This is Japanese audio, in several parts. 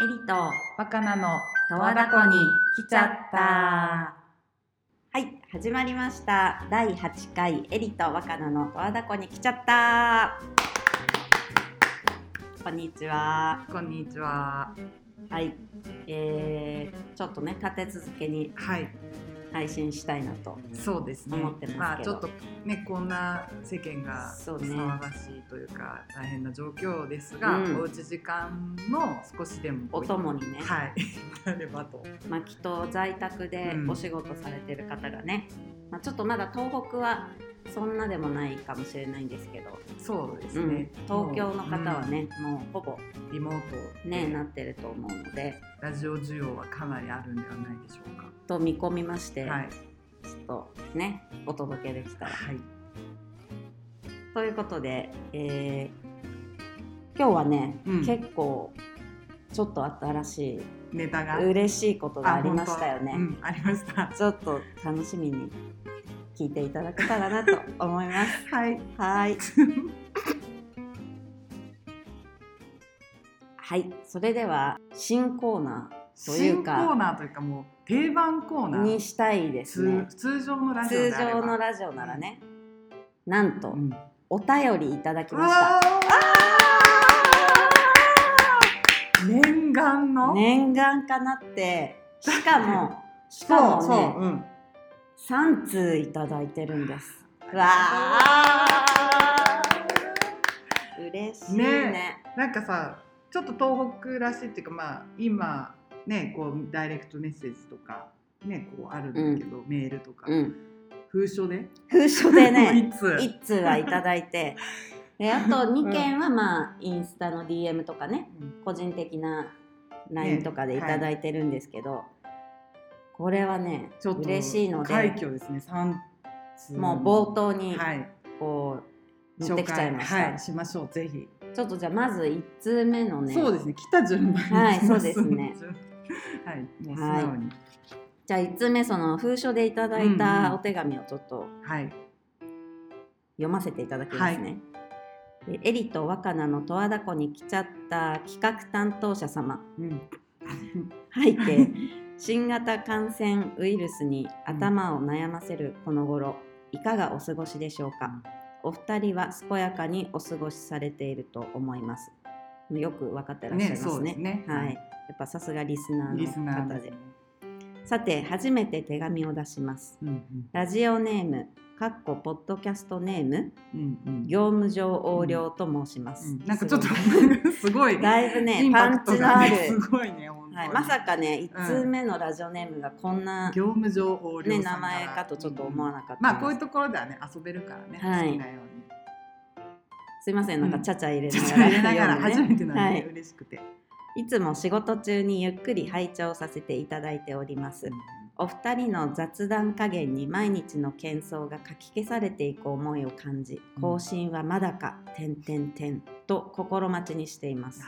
エリとバカなの十和田湖に来ちゃった。はい始まりました。第8回エリと若菜の十和田湖に来ちゃった。こんにちは。こんにちは。はいえー、ちょっとね立て続けにはい配信したいなとそうですね。思ってますけど。まあちょっとねこんな世間が騒がしいというか大変な状況ですが、うん。おうち時間の少しでもお供にね、はい。なればと。まあ、きっと在宅でうん。お仕事されてる方がね、まあ、ちょっとまだ東北はそんなでもないかもしれないんですけど、そうですうん。ね、東京の方はね、もうほぼもうリモートねなってると思うので。ラジオ需要はかなりあるんではないでしょうかと見込みまして、はい。ちょっとねお届けできたら。はい。ということで、えー今日はね、うん。結構ちょっと新しネタが。い嬉しいことがありましたよね。うん、ありました。ちょっと楽しみに聞いていただけたらなと思います。はい。はい。はい、それでは新コーナというか新コーナーというかもう定番コーナーーにしたいですね。通通常のラジオ通常のラジオならね、なんとうん。お便りいただきうました。念願の、念願かなって、しかも しかもね、うん、3通いただいてるんです。う。わー。嬉しいね。ね。なんかさちょっと東北らしいっていうかまあ今ねこうダイレクトメッセージとかねこうあるんだけど、メールとか、うん、封書で？封書でね。一通はいただいて。であと2件はまあインスタの DM とかねうん。個人的な LINE とかでいただいてるんですけど、これはねちょっと嬉しいの快で挙ですね三通。もう冒頭にはい。こう持ってきちゃいました、はいしましょうぜひ、ちょっとじゃあまず1通目のねそうですね来た順番にはいそうですね はいもう素はい。直に。じゃあ1通目その封書でいただいたお手紙をちょっとはい。読ませていただきますね、でエリと若菜の十和田湖に来ちゃった企画担当者様。うん。背景。新型感染ウイルスに頭を悩ませるこの頃いかがお過ごしでしょうか？お二人は健やかにお過ごしされていると思います。よく分かってらっしゃいますね。ねね。はいやっぱさすがリスナーの方でね。さて初めて手紙を出します。うんラジオネームかっこポッドキャストネームうんうん。業務上横領と申します、うんなんかちょっとすごいだいぶねパンチのある、ねすごいねはい、まさかね1通目のラジオネームがこんな、業務上横領ね、さんら名前かとちょっと思わなかったんです、まあこういうところではね遊べるからね、はい。好きなように。すいませんなんかちゃちゃ入れながら入れながら初めてなんで、はい。嬉しくて、いつも仕事中にゆっくり拝聴させていただいております。お二人の雑談加減に毎日の喧騒がかき消されていく思いを感じ、うん更新はまだか、てんてんてんと心待ちにしています。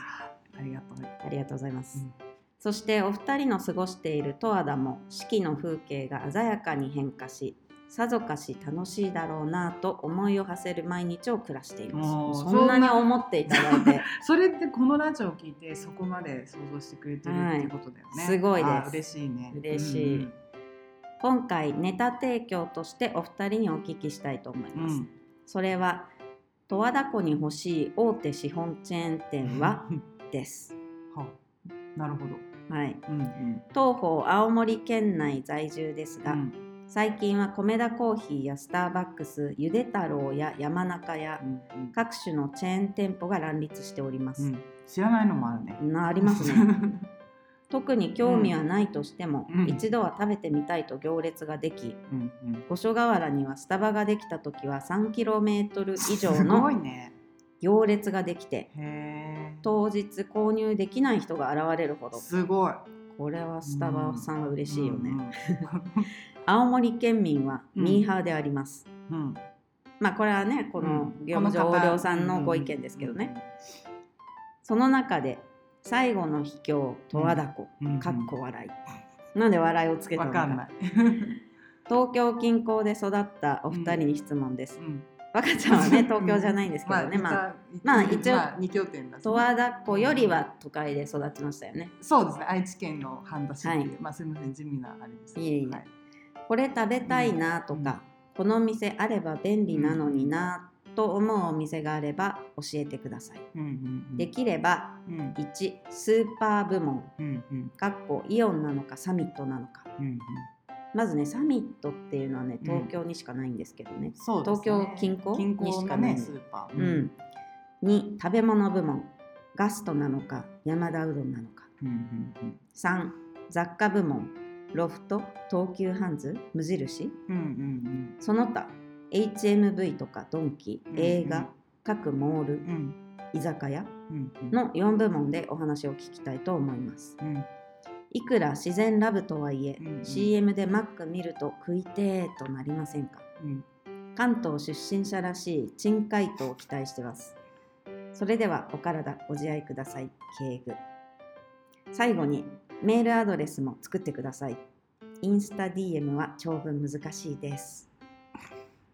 ありがとう、ありがとうございます。うんそしてお二人の過ごしている十和田も四季の風景が鮮やかに変化し、さぞかし楽しいだろうなぁと思いを馳せる毎日を暮らしていおます。ーそんなに思っていただいて。それってこのラジオを聞いてそこまで想像してくれてるってことだよね、は いすごいです。嬉しいね。嬉しい。今回ネタ提供としてお二人にお聞きしたいと思います、うんうん。それは十和田湖に欲しい大手資本チェーン店は です。はなるほど、はい。うんうん。東方青森県内在住ですが、うん最近は米田コーヒーやスターバックスゆで太郎や山中やうん各種のチェーン店舗が乱立しております、うん。知らないのもあるね。なありますね。特に興味はないとしても、うん。一度は食べてみたいと行列ができうんうん。五所川原にはスタバができた時は 3km 以上の行列ができてへ当日購入できない人が現れるほえど。すごい。これはスタバさんは嬉しいよね、うん青森県民はミーハーであります、うん。うんまあこれはねこの業務上横領さんのご意見ですけどね、その中で最後の秘境十和田湖、かっこ笑い。なんで笑いをつけたのか。わかんない、東京近郊で育ったお二人に質問です、うん。若ちゃんはね東京じゃないんですけどね、まあ、まあ一応二拠点だし、十和田湖よりは都会で育ちましたよね。そうですね。愛知県の半田市っていう、はい、まあすみません地味なあれですいえいえ、はい、これ食べたいなとか、うん、この店あれば便利なのになと思うお店があれば教えてください。うんうんうん、できれば、うん、1スーパー部門、うんうん、かっこイオンなのかサミットなのか。うんうん。まずねサミットっていうのはね東京にしかないんですけどね、うん。ね、東京近郊にしかない、ね、スーパー、うん、2食べ物部門。ガストなのか山田うどんなのか、うんうんうん、3雑貨部門ロフト東急ハンズ無印、うんうんうん、その他 HMV とかドンキ映画、うん。うん、各モール、うん、居酒屋の4部門でお話を聞きたいと思います。うん。いくら自然ラブとはいえ、うんうん、CM でマック見ると食いてーとなりませんか、うん、関東出身者らしい珍回答を期待してます。それではお体ご自愛ください。敬具最後にメールアドレスも作ってください。インスタ DM は長文難しいです。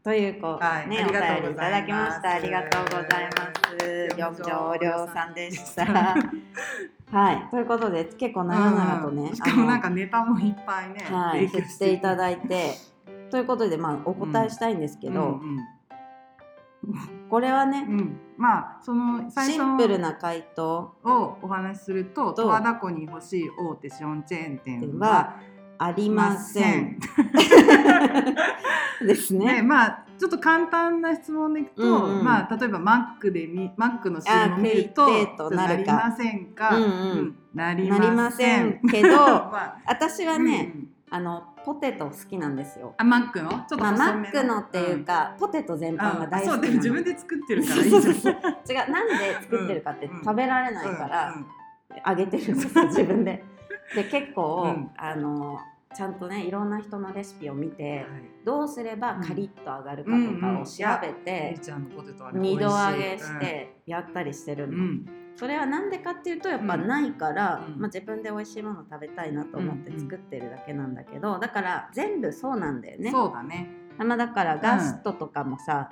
というこう、はい、ね、お便りいただきました。ありがとうございます。四条亮さんでした。はい、ということで結構長々とね、しかもなんかネタもいっぱいね、はい、振っていただいて、ということでまあお答えしたいんですけど、うんうん これはね、うん、まあその最初シンプルな回答。をお話しすると十和田湖に欲しい大手シオンチェーン店はありません。ですね。ねまあちょっと簡単な質問でいくと、うんうん、まあ例えばマックでみマックの CM を見るとなりませんか、うんうん、なりませんけど、まあ、私はね、うん、あのポテト好きなんですよ。あマックの？ちょっとまあ、マックのっていうか、うん、ポテト全般が大好きなの。自分で作ってるからいい違うなんで作ってるかって食べられないから、あげてるんですよ自分で。で結構、あのちゃんとねいろんな人のレシピを見て、はい、どうすればカリッと揚がるかとかを調べて、二度揚げしてやったりしてるの、うん、それは何でかっていうとやっぱないから、うん、まあ、自分で美味しいもの食べたいなと思って作ってるだけなんだけど、だから全部そうなんだよね。そうだね。まあ、だからガストとかもさ、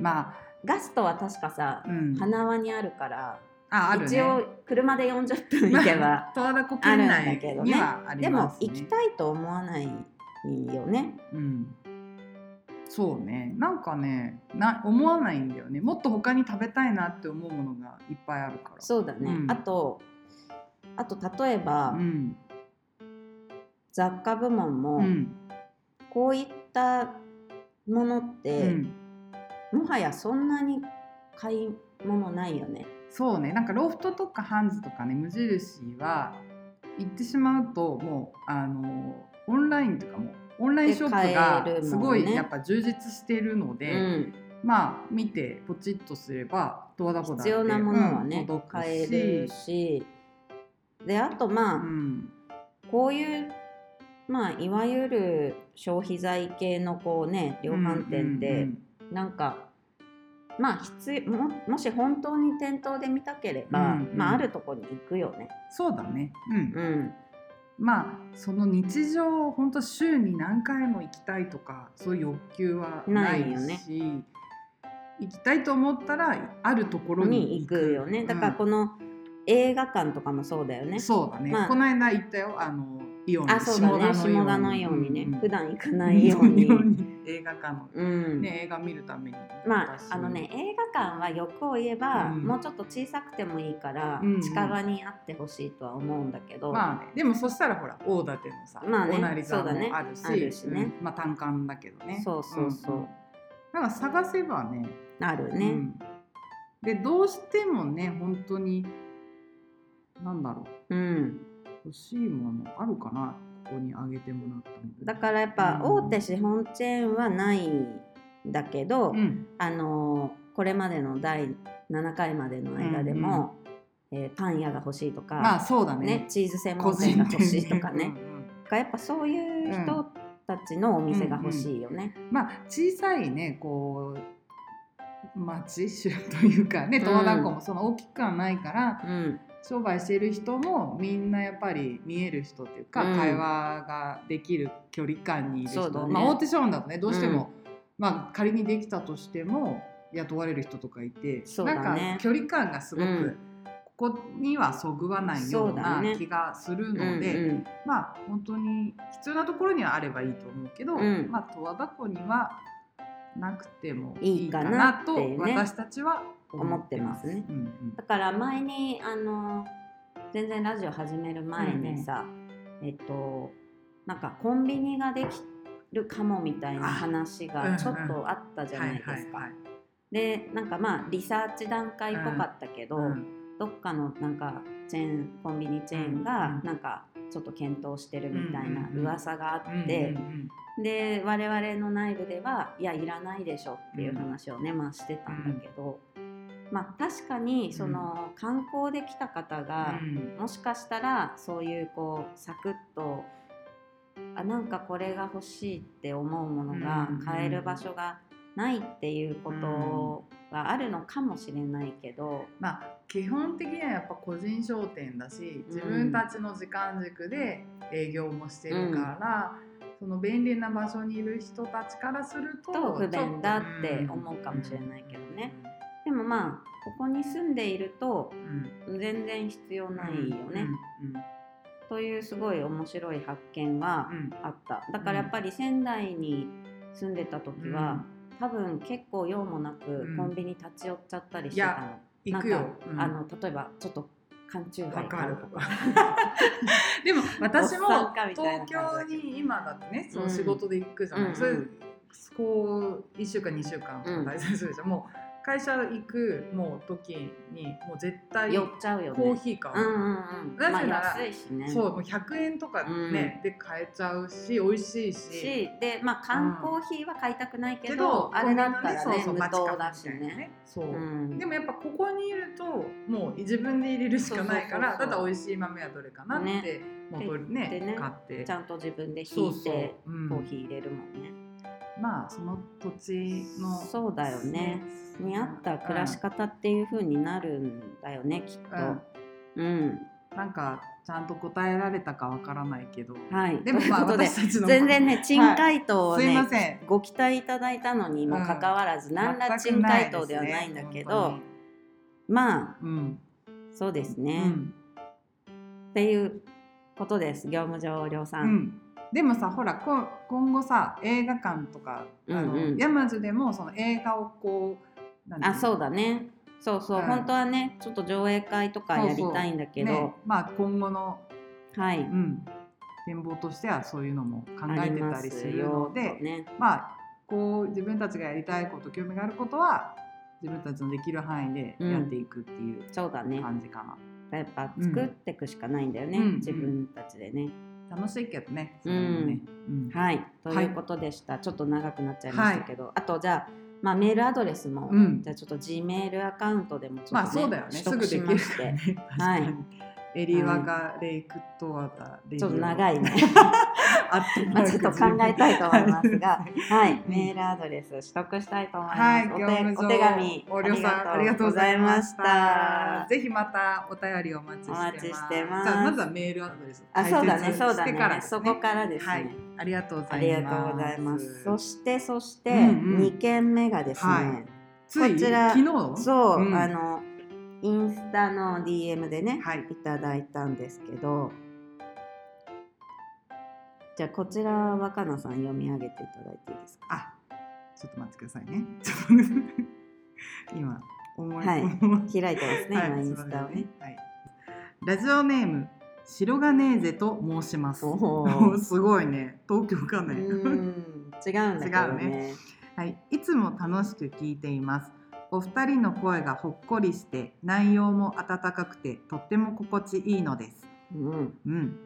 まあ。ガストは確かさ、花輪にあるからあある、ね、一応車で40分行けば十和田湖県内にはあります、ね、でも行きたいと思わないよね。うんそうね。なんかねな思わないんだよね。もっと他に食べたいなって思うものがいっぱいあるから。そうだね、うん、あとあと例えば、うん、雑貨部門も、うん、こういったものって、もはやそんなに買い物ないよね。そうね。なんかロフトとかハンズとかね無印は行ってしまうともうあのオンラインとかもオンラインショップがすごいやっぱ充実しているので、ねうん、まあ見てポチッとすれば十和田湖だって必要なものはね、うん、買えるし。であとまあ、うん、こういうまあいわゆる消費財系のこうね量販店って、なんかまあ必ももし本当に店頭で見たければ、うんうん、まあ、あるとこに行くよね。そうだね、うん、うん、まあその日常本当週に何回も行きたいとかそういう欲求はないし。よね。行きたいと思ったらあるところに行くよね。だからこの映画館とかもそうだよね、そうだね、まあ、この間行ったよ。あのイオンあそうだね。下田のようにね、うん、普段行かないように。映画館。の、うん。ね、映画見るために。まああのね映画館は欲を言えば、うん、もうちょっと小さくてもいいから、うん、近場にあってほしいとは思うんだけど、まあ、ね、でもそしたらほら大館のさ、まあね、おなり座もあるしあるしね、まあ単館だけどね。そうそうそう、だから探せばね。あるね、でどうしてもね本当になんだろう、うん、欲しいものあるかなここにあげてもらっただからやっぱ大手資本チェーンはないんだけど、うん、あのこれまでの第7回までの間でも、うんうん、えー、パン屋が欲しいとか、まあそうだね、ね、チーズ専門店が欲しいとかね。うん、やっぱそういう人たちのお店が欲しいよね。うんうん、まあ小さいねこう町州 というかね十和田湖もその大きくはないから、うん、商売している人もみんなやっぱり見える人っていうか、うん、会話ができる距離感にいる人、ね、まあ、大手商ンだとねどうしてもまあ仮にできたとしても雇われる人とかいて、ね。なんか距離感がすごく、うん。ここにはそぐわないようなね。気がするので、うんうん。まあ本当に必要なところにはあればいいと思うけど、うん。まあ十和田湖にはなくてもいいかかななと私たちは思ってます。ね。うんうん。だから前にあの全然ラジオ始める前にさ、えっとなんかコンビニができるかもみたいな話がちょっとあったじゃないですか。でなんかまあリサーチ段階っぽかったけど、うん。どっかのなんかチェーンコンビニチェーンうんがなんかちょっと検討してるみたいなうんうんうん。噂があって、うんうん。で我々の内部ではいやいらないでしょっていう話をね、まあしてたんだけど、まあ確かにその観光で来た方が、うん。もしかしたらそういうこうサクッとあなんかこれが欲しいって思うものがうん買える場所がないっていうことがあるのかもしれないけど、まあ基本的にはやっぱ個人商店だし自分たちの時間軸で営業もしてるから、その便利な場所にいる人たちからするとと不便だって思うかもしれないけどね。でもまあここに住んでいるとうん。全然必要ないよね、うんというすごい面白い発見はうん。あった。だからやっぱり仙台に住んでた時は、多分結構用もなくうん。コンビニ立ち寄っちゃったりしてたの、行くよ。あの例えばちょっと缶チューハイわかる買うとかでも私も東京に今だってねそのうん。仕事で行くじゃない、うん。それこう1週間2週間とか滞在するでしょ、もう会社行くもう時にもう絶対寄っちゃうよね。コーヒー買う、うんうんうん。まあなぜなら安いしね。そうもう100円とかね、で買えちゃうし美味しいし。しでまあ缶コーヒーは買いたくないけど、けどあれだったらねそうそう無糖だしね。そう、うん。でもやっぱここにいるともう自分で入れるしかないからそうそうそうそう。ただ美味しい豆はどれかなって、ね。もうねでね買って。ちゃんと自分で引いてうん。コーヒー入れるもんね、まあその土地のそうだよね。に合った暮らし方っていう風になるんだよねきっと。うん、うんなんかちゃんと答えられたかわからないけど。はい。でもまあということで私たちの全然ね珍回答をね、ません。ご期待いただいたのにもかかわらず、何ら珍回答ではないんだけど、まあうん。そうですうね、ん。っていうことです業務上量う産、んでもさほらこ今後さ映画館とか、うんうん。山津でもその映画をこうあそうだね。そうそう、うん。本当はねちょっと上映会とかやりたいんだけど。ね、まあ今後の、はい、うん、展望としてはそういうのも考えてたりするのでねまあこう自分たちがやりたいこと興味があることは自分たちのできる範囲でやっていくっていうそうだね。感じかな、やっぱ作っていくしかないんだよね、うん。自分たちでね、楽しいけどねうん。はい。ということでした、ちょっと長くなっちゃいましたけど、あとじゃあまあ、メールアドレスも、うん。じゃあちょっと G メールアカウントでもちょっと、まあそうだよね。取すぐ得しまして。ね。確かに、エリワガレイクトワタレイちょっと長いね あってまあちょっと考えたいと思いますが、はい、うんメールアドレス取得したいと思います。はい、お業務上手お手紙おりょうさんありがとうございました。ぜひまたお便りお待ちしてます。お待ちしてますじゃあまずはメールアドレス。あ、そうだね、そうだね。そこからですね。はい、ありがとうござあいます。りがとうございます。そして、そして、うんうん2件目がですね、こちら昨日？そう、うんあの、インスタの DM でね、はいいただいたんですけど、じゃあこちら若菜さん読み上げていただいていいですか？あ、ちょっと待ってくださいね。ちょっと今思い、はい開いてますね、はい今インスタをね。はい。ラジオネーム白金ゼと申します。おー すごいね。東京かね。うーん、違うんだけど 違うね。はい、いつも楽しく聞いています。お二人の声がほっこりして内容も温かくてとっても心地いいのです。うん、うん、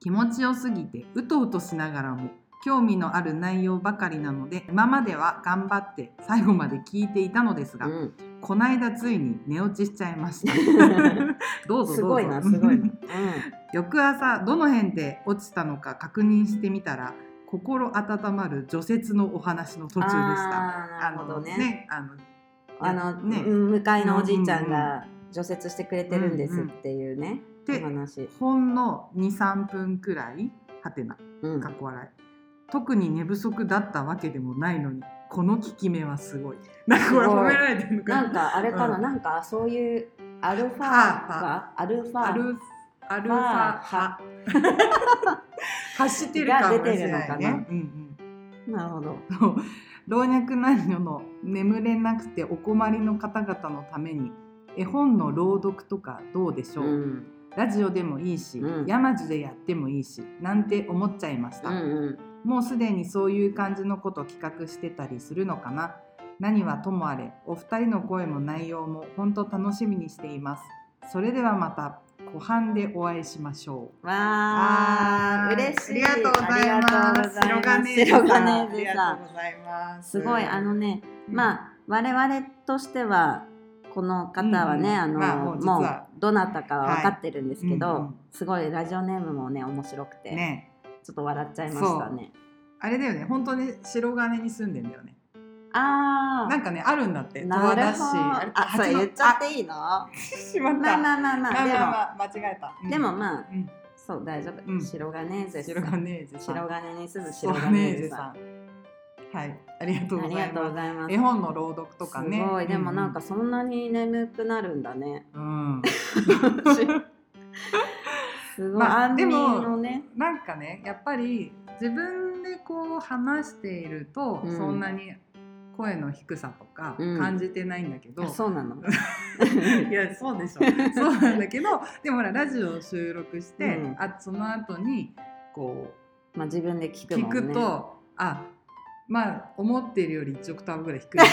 気持ちよすぎてうとうとしながらも興味のある内容ばかりなので今までは頑張って最後まで聞いていたのですが、うん、こないだついに寝落ちしちゃいました。どうぞどうぞ。すごいな、すごいな。う ん翌朝どの辺で落ちたのか確認してみたら心温まる除雪のお話の途中でした。あーなるほどね。あのあの、ね。うん向かいのおじいちゃんうんうんが除雪してくれてるんですっていうね、でお話。ほんの23分くらいはてなうん。かっこ笑い。特に寝不足だったわけでもないのにこの効き目はすごい。なんかこれ褒められてるのかな？んかあれかな、うん、なんかそういうアルファがアルファ。アルアルファ派走ってるかもしれないね。うんうん、なるほど。老若男女の眠れなくてお困りの方々のために絵本の朗読とかどうでしょう、うん、ラジオでもいいし、うん、山地でやってもいいしなんて思っちゃいました、うんうん、もうすでにそういう感じのこと企画してたりするのかな？何はともあれお二人の声も内容も本当楽しみにしています。それではまた湖畔でお会いしましょう。わあ、嬉しい。ありがとうございます。白金さん。すごいあのね、うん、まあ我々としてはこの方はね、うん、あの、まあ、もうもうどなたかは分かってるんですけど、はいうんうん、すごいラジオネームもね面白くて、ね、ちょっと笑っちゃいましたね。あれだよね、本当に白金に住んでんだよね。あなんかねあるんだって十和田市あ言っちゃっていいの？しまった。まあまあまあまあ。でも、まあ、間違えた、でもまあ、そう大丈夫、白金ーゼ白金ーゼ白金に住む白金ーゼさん。はい。ありがとうございます。絵本の朗読とかね。すごい。でもなんかそんなに眠くなるんだね。うん。すごい、まあ、でも、ね、なんかねやっぱり自分でこう話していると、そんなに声の低さとか感じてないんだけど、うん、そうなの？いやそうでしょ。そうなんだけどでもほらラジオを収録して、うん、あその後にこう、まあ、自分で聞く、ね、聞くとあまあ思っているより1オクターブぐらい低いな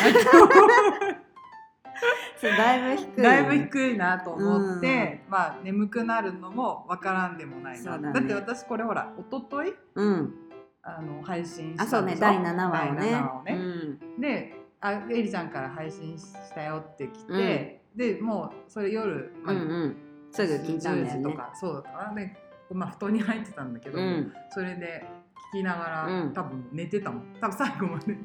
そうだいぶ低いだいぶ低いなと思って、うん、まあ眠くなるのもわからんでもないな、ね、だって私これほら一昨日うんあの配信したあそうね第7話をね。をね。うん、であエリちゃんから配信したよって来て、うん、でもうそれ夜、まあ、うんうん、すぐ聞いたんだよ、ね、とかそうだったで、まあ、布団に入ってたんだけど、うん、それで聞きながら、多分寝てたもん。多分最後まで。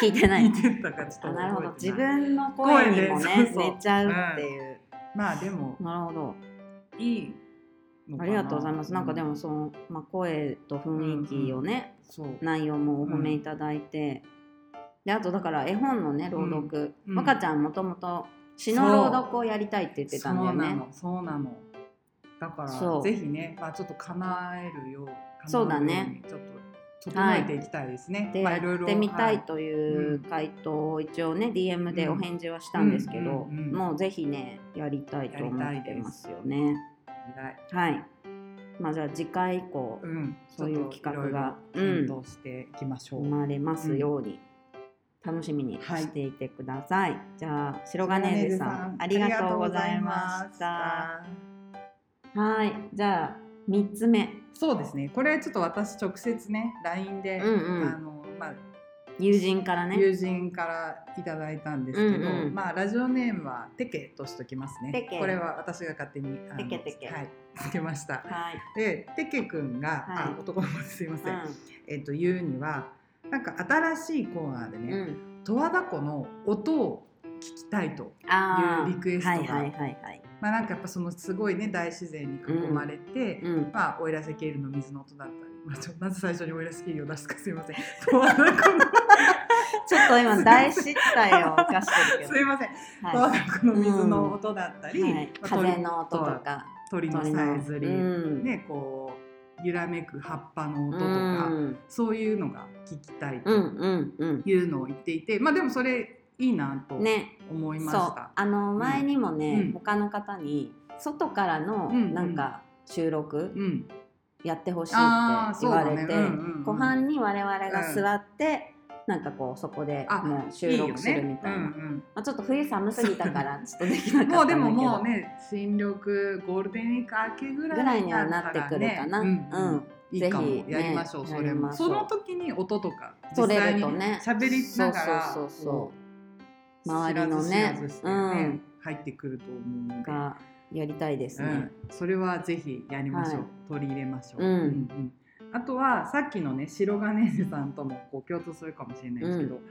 聞いてない。聞いてたかちょっとなるほど。自分の声にもね寝ちゃうっていう、まあでもなるほど。いいありがとうございます。なんかでもその、まあ、声と雰囲気をね、うんうん、内容もお褒めいただいて、うん、であとだから絵本のね朗読、うん、若ちゃんもともと詩の朗読をやりたいって言ってたんだよね。そう。なの。だからぜひね、まあ、ちょっと叶えるようそうだね。ちょっと整えていきたいですね。はい、で、まあ、やってみたいという回答を一応ね、DM でお返事はしたんですけど、もうぜひねやりたいと思ってますよね。はい。まあじゃあ次回以降、うん、そういう企画が検討していきましょう、生まれますように、楽しみにしていてください。はい、じゃあ白金さんありがとうございました。はい、じゃあ三つ目。そうですね。これちょっと私直接ね LINE で、うんうん、あのまあ友人からね。友人からいただいたんですけど、うんうん、まあラジオネームはテケとしときますね。これは私が勝手にテケテケ。はいつけました、はい、でテケ君が、はい、あ男の子ですいません、うん、えっ、と言うにはなんか新しいコーナーでね十和田湖の音を聞きたいというリクエストが、はいはいはいはい。まあ、なんかやっぱそのすごいね大自然に囲まれて、うん、まあ奥入瀬ケールの水の音だったり、まあ、ちょまず最初に奥入瀬ケールを出すかすいません。十和田湖の ちょっと今大失態を犯してるけど。すいません。はい、この水の音だったり、うん。はい、風の音とか、鳥のさえずり、うん、ねこう揺らめく葉っぱの音とか、うん、そういうのが聞きたいというのを言っていて、まあでもそれいいなと思いました。ね、あの前にもね、他の方に外からのなんか収録、やってほしいって言われて、湖畔に我々が座って、なんかこうそこでもう収録するみたいな、ね。うんうん、まあ、ちょっと冬寒すぎたからちょっとできなかったもうでももうね新緑ゴールデンウィーク明けぐらいにはなってくるかな、うん、うん。いいかもやりましょう、ね、それも。その時に音とか実際に喋りながらそうそうそう周りのね、うん、入ってくると思うので。やりたいですね、うん、それはぜひやりましょう、はい、取り入れましょう、うんうん、あとはさっきのね白金さんともこう共通するかもしれないですけど、うん、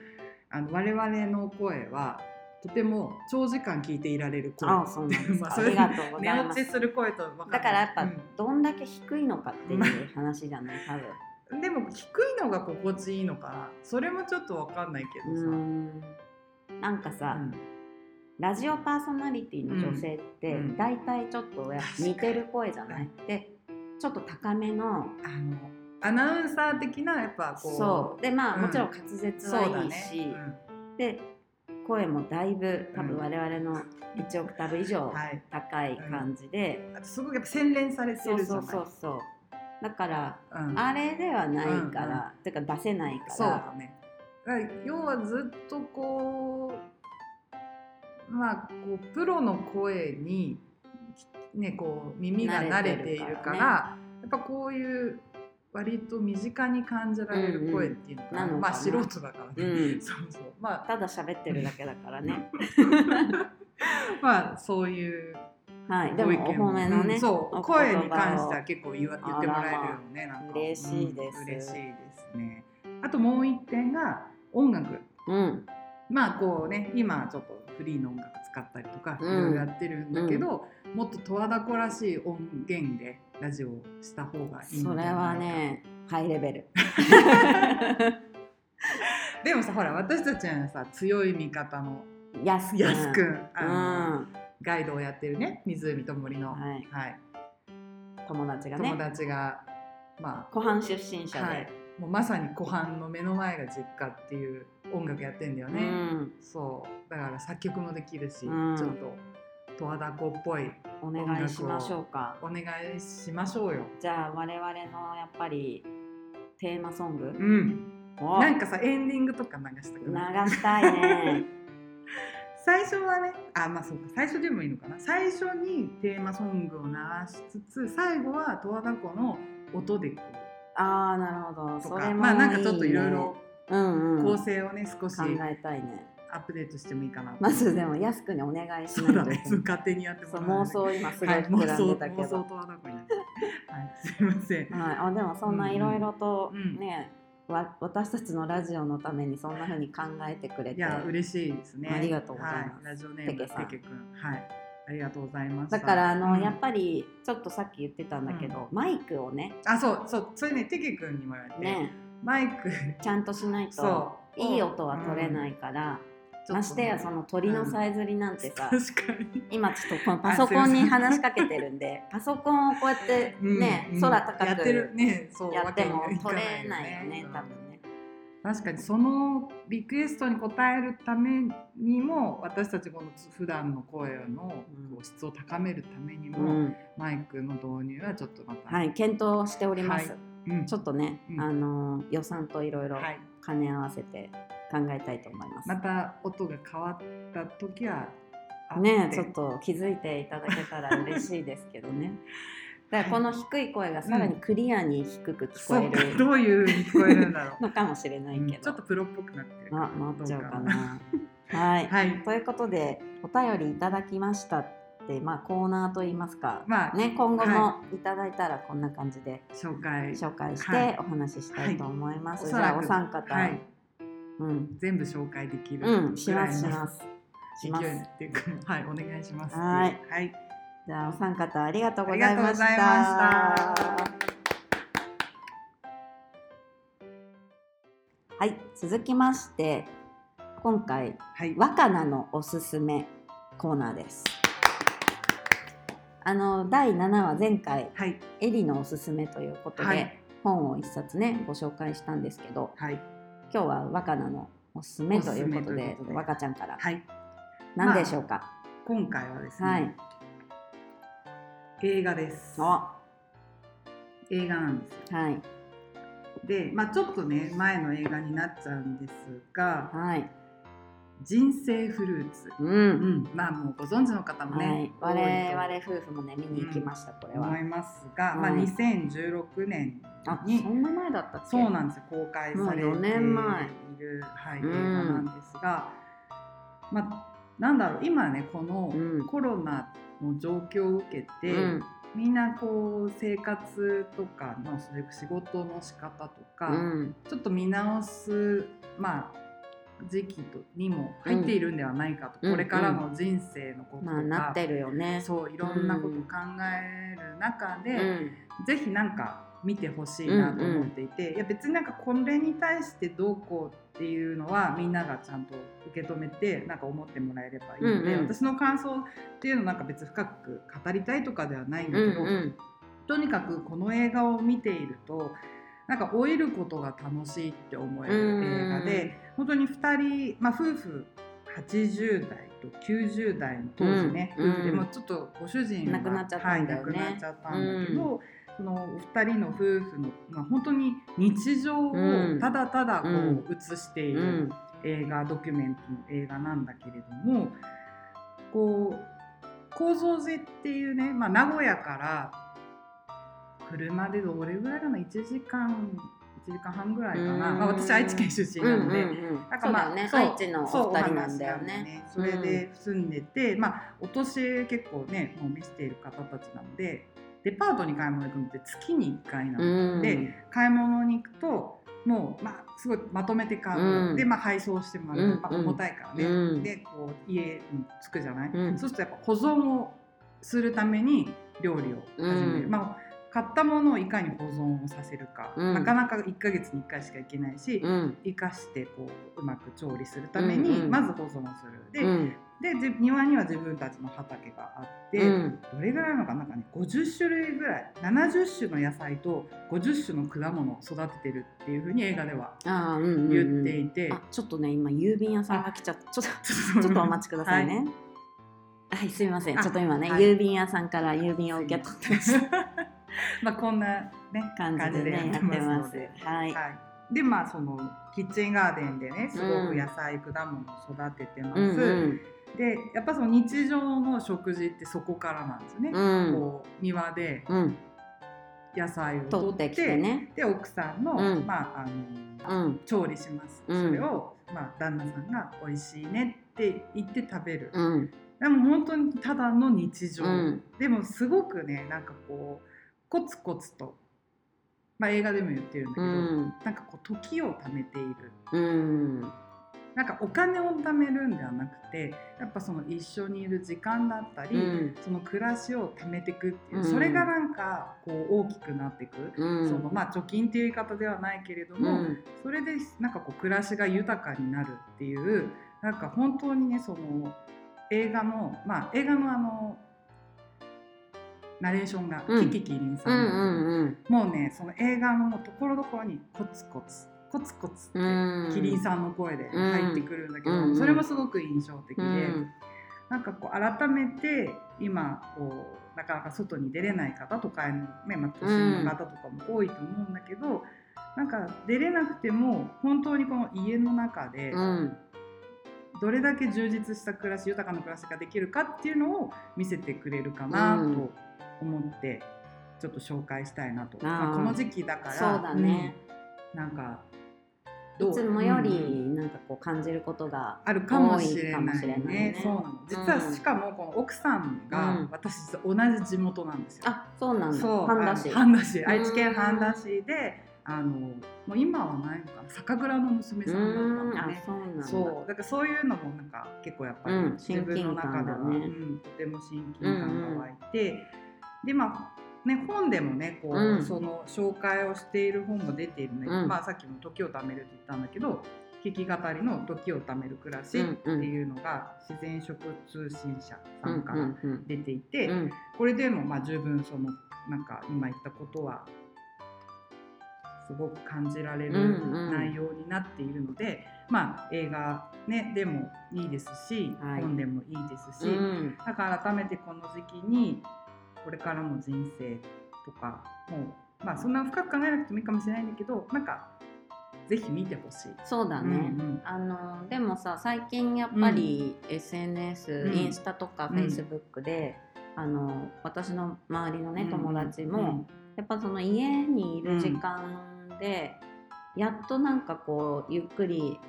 あの我々の声はとても長時間聞いていられる声。あそうなんですか。ありがとう寝落ちする声とだからやっぱどんだけ低いのかっていう話じゃない多分。でも低いのが心地いいのかなそれもちょっとわかんないけどさ、なんかさ、うん、ラジオパーソナリティの女性って大体ちょっと似てる声じゃない、でちょっと高めのあのアナウンサー的なやっぱこう。そう。でまあ、もちろん滑舌はいいし、ね。うん、で声もだいぶ多分我々の1オクターブ以上 高い感じで、はいうん、すごくやっぱ洗練されてるじゃない。そうそうそうだから、うん、あれではないから、うんうん、てか出せないから。そうだね。要はずっとこうまあこうプロの声にねこう耳が慣れているから、ね、やっぱこういう割と身近に感じられる声っていうのかな。うんうん、まあ素人だからね、うん、そうそう。まあただ喋ってるだけだからね。まあそういうはい、でもお褒めのね、うん、声に関しては結構言わ言ってもらえるよね。なんか嬉しいです、うん、嬉しいですね。あともう一点が音楽、うん、まあこうね今ちょっとフリーの音楽使ったりとかいろいろやってるんだけど、うん、もっと十和田湖らしい音源でラジオをした方がいいそれはねハイレベル。でもさほら私たちはさ強い味方のやすくんあの、うん。ガイドをやってるね湖と森の、はい、はい、友達がね。友達がまあ湖畔出身者で、はい、もうまさに湖畔の目の前が実家っていう音楽やってんだよね、うん、そう。だから作曲もできるし、うん、ちょっと十和田湖っぽい。お願いしましょうかお願いしましょうよ。じゃあ我々のやっぱりテーマソング、うん、なんかさエンディングとか流したくない？流したいね。最初はねあまあそうか。最初でもいいのかな。最初にテーマソングを流しつつ最後は十和田湖の音でこう。ああなるほど。それもいい、ね、まあなんかちょっといろいろ構成をね少し考えたいねアップデートしてもいいかなまずでも安くにお願いします。そうだね勝手にやってもらう、妄想今すごい膨らんでたけど、はい、妄想十和田湖になってはいすいません、はい、あでもそんないろいろとね、うん。わ私たちのラジオのためにそんな風に考えてくれて。いや嬉しいですね。ありがとうございます、はい、ラジオネームテケくん。はい。ありがとうございますだからあの、うん、やっぱりちょっとさっき言ってたんだけど、うん、マイクをね。あそうそうそれねテケくんにも言われて、ね、マイク。ちゃんとしないといい音は取れないから、ましてやその鳥のさえずりなんてさ、うん、今ちょっとこのパソコンに話しかけてるんで パソコンをこうやってね、うん、空高くやってる、ね、そうやっても取れないよね多分ね。確かにそのリクエストに応えるためにも私たちこの普段の声の質を高めるためにも、うん、マイクの導入はちょっとまた、はい、検討しております、はい。うん、ちょっとね、うん、あの予算といろいろ兼ね合わせて考えたいと思います、はい、また音が変わった時はねちょっと気づいていただけたら嬉しいですけどね。だからこの低い声がさらにクリアに低く聞こえる、うん、どういうに聞こえるんだろう。のかもしれないけど、うん、ちょっとプロっぽくなってる。あなっちゃうかな。はい、はい、ということでお便りいただきましたってまあコーナーといいますか、まあね、今後もい。ただいたらこんな感じで紹介。紹介してお話ししたいと思います、はい、じゃあお三方、はい、うん、全部紹介できるうん。しますします。します。っていうかはいお願いします。はい、はい。じゃあお三方ありがとうございました。はい、続きまして今回、はい、若菜のおすすめコーナーです。あの第7話前回、はい、エリのおすすめということで、はい、本を一冊ねご紹介したんですけど、はい、今日は若菜のおすすめということで。若ちゃんから、はい、何でしょうか、まあ、今回はですね、はい。映画です。映画なんですはい。で、まあちょっとね前の映画になっちゃうんですが、はい。人生フルーツ、うん、うん、まあもうご存知の方もね、はい、我々夫婦もね見に行きました、うん、これは。思いますが、まあ2016年にそんな前だったっけ？そうなんですよ公開されている、年前。はい、映画なんですが、まあなんだろう今ねこのコロナの状況を受けて、うん、みんなこう生活とかの仕事の仕方とか、うん、ちょっと見直すまあ時期とにも入っているんではないかと、うん、これからの人生のこととか、まあ、なってるよね。そういろんなことを考える中で、うん、ぜひなんか見てほしいなと思っていて、うんうん、いや別になんかこれに対してどうこうっていうのはみんながちゃんと受け止めてなんか思ってもらえればいいので、うんうん、私の感想っていうのなんか別に深く語りたいとかではないんだけど、うんうん、とにかくこの映画を見ているとなんか老いることが楽しいって思える映画で、本当に2人、まあ、夫婦80代と90代の当時ね、うん、でもちょっとご主人が亡くなっちゃったんだはい、亡くなっちゃったんだけど、そのお二人の夫婦の、まあ、本当に日常をただただこう映している映画、ドキュメントの映画なんだけれどもこう構造寺っていうね、まあ、名古屋から車でどれぐらいかな？1時間1時間半ぐらいかな、まあ、私愛知県出身なので、なんかまあ、ね、愛知のお二人なんだよね。それで住んでて、まあお年結構ねもう召している方たちなのでデパートに買い物行くのって月に1回なので、買い物に行くともう、まあ、すごいまとめて買う、うん、で、まあ、配送してもらう、まあ、重たいからね、うん、でこう家に着くじゃない、うん、そうするとやっぱ保存をするために料理を始める、まあ買ったものをいかに保存をさせるか、うん、なかなか1ヶ月に1回しかいけないし、うん、生かしてこううまく調理するためにまず保存をする。で,、で庭には自分たちの畑があって、どれぐらいのかなんかね50種類ぐらい70種の野菜と50種の果物を育ててるっていうふうに映画では言っていて、ちょっとね今郵便屋さんが来ちゃった。ちょっとちょっとお待ちくださいね。はい。はい、すみません。ちょっと今ね、はい、郵便屋さんから郵便を受け取ってます。まあこんなね 感じで、ね、やってますはい、はい、でまあそのキッチンガーデンでねすごく野菜、うん、果物を育ててます。うんうん。でやっぱその日常の食事ってそこからなんですね、うん、こう庭で野菜を取ってね、で奥さんの,、まああの調理します、それを、まあ、旦那さんが「美味しいね」って言って食べる、でも本当にただの日常、でもすごくねなんかこうコツコツと、まあ、映画でも言ってるんだけど、うん、なんかこう時を貯めている、うん、なんかお金を貯めるんではなくてやっぱその一緒にいる時間だったり、うん、その暮らしを貯めていくっていう、うん、それがなんかこう大きくなっていく、うん、そのまあ貯金っていう言い方ではないけれども、それでなんかこう暮らしが豊かになるっていうなんか本当にねその映画のまあ映画のあのナレーションがキキキリンさん,、んもうねその映画のところどころにコツコツコツコツってキリンさんの声で入ってくるんだけど、それもすごく印象的で、なんかこう改めて今こうなかなか外に出れない方とかの、ねまあ、都心の方とかも多いと思うんだけど、なんか出れなくても本当にこの家の中で、どれだけ充実した暮らし豊かな暮らしができるかっていうのを見せてくれるかなと思ってちょっと紹介したいなと、まあ、この時期だからそうだね、うん、なんかいつもよりなんかこう感じることがあるかもしれないね。そうなの。実はしかもこの奥さんが私同じ地元なんですよ。あ、そうなんだ。半田市。半田市、愛知県半田市で。あのもう今はないのか。な酒蔵の娘さんだったのね。そうだ。からそういうのもなんか結構やっぱり自分の中では、ね。うん、とても親近感が湧いて、でまあね、本でもねこう、うん、その紹介をしている本も出ているので、うん、まあ、さっきも「時を貯める」って言ったんだけど弾き語りの「時を貯める暮らし」っていうのが自然食通信社さんから出ていて、これでもまあ十分そのなんか今言ったことはすごく感じられる内容になっているので、まあ、映画、ね、でもいいですし、はい、本でもいいですし、だから改めてこの時期にこれからの人生とかもう、まあ、そんな深く考えなくてもいいかもしれないんだけどなんかぜひ見てほしい。そうだね、うんうん、あのでもさ最近やっぱり SNS、うん、インスタとかフェイスブックで、うん、あの私の周りのね友達も、うんうん、やっぱその家にいる時間で、やっとなんかこうゆっくり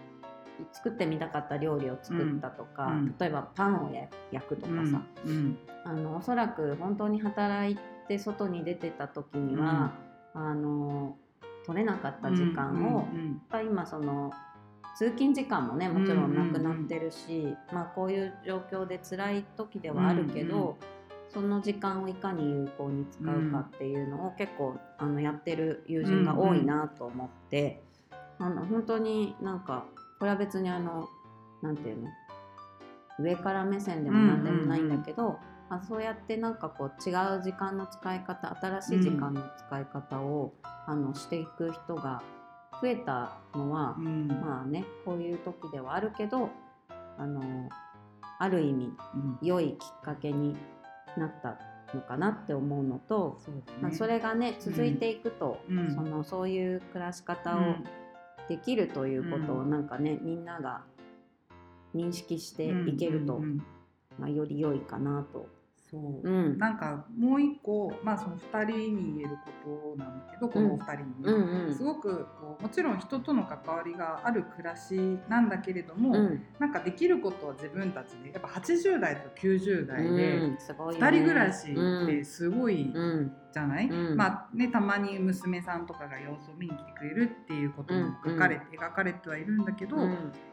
作ってみたかった料理を作ったとか、うん、例えばパンを焼くとかさ、うん、あのおそらく本当に働いて外に出てた時には、あの取れなかった時間を、うん、今その通勤時間もねもちろんなくなってるし、まあ、こういう状況で辛い時ではあるけど、その時間をいかに有効に使うかっていうのを結構あのやってる友人が多いなと思って、あの本当になんかこれは別にあのなんていうの？上から目線でも何でもないんだけど、まあ、そうやってなんかこう違う時間の使い方新しい時間の使い方を、うん、あのしていく人が増えたのは、うん、まあねこういう時ではあるけどあのある意味、良いきっかけになったのかなって思うのとそ、ね、まあ、それがね続いていくと、そのそういう暮らし方をできるということをなんかね、みんなが認識していけると、まあ、より良いかなと。そう、うん、なんかもう一個、まあ、その2人に言えることなんだけどこのお二人に、うんうん、すごくこうもちろん人との関わりがある暮らしなんだけれども、うん、なんかできることは自分たちでやっぱ80代と90代で2人暮らしってすごいじゃない、うん、まあね、たまに娘さんとかが様子を見に来てくれるっていうことも書かれて、描かれてはいるんだけど、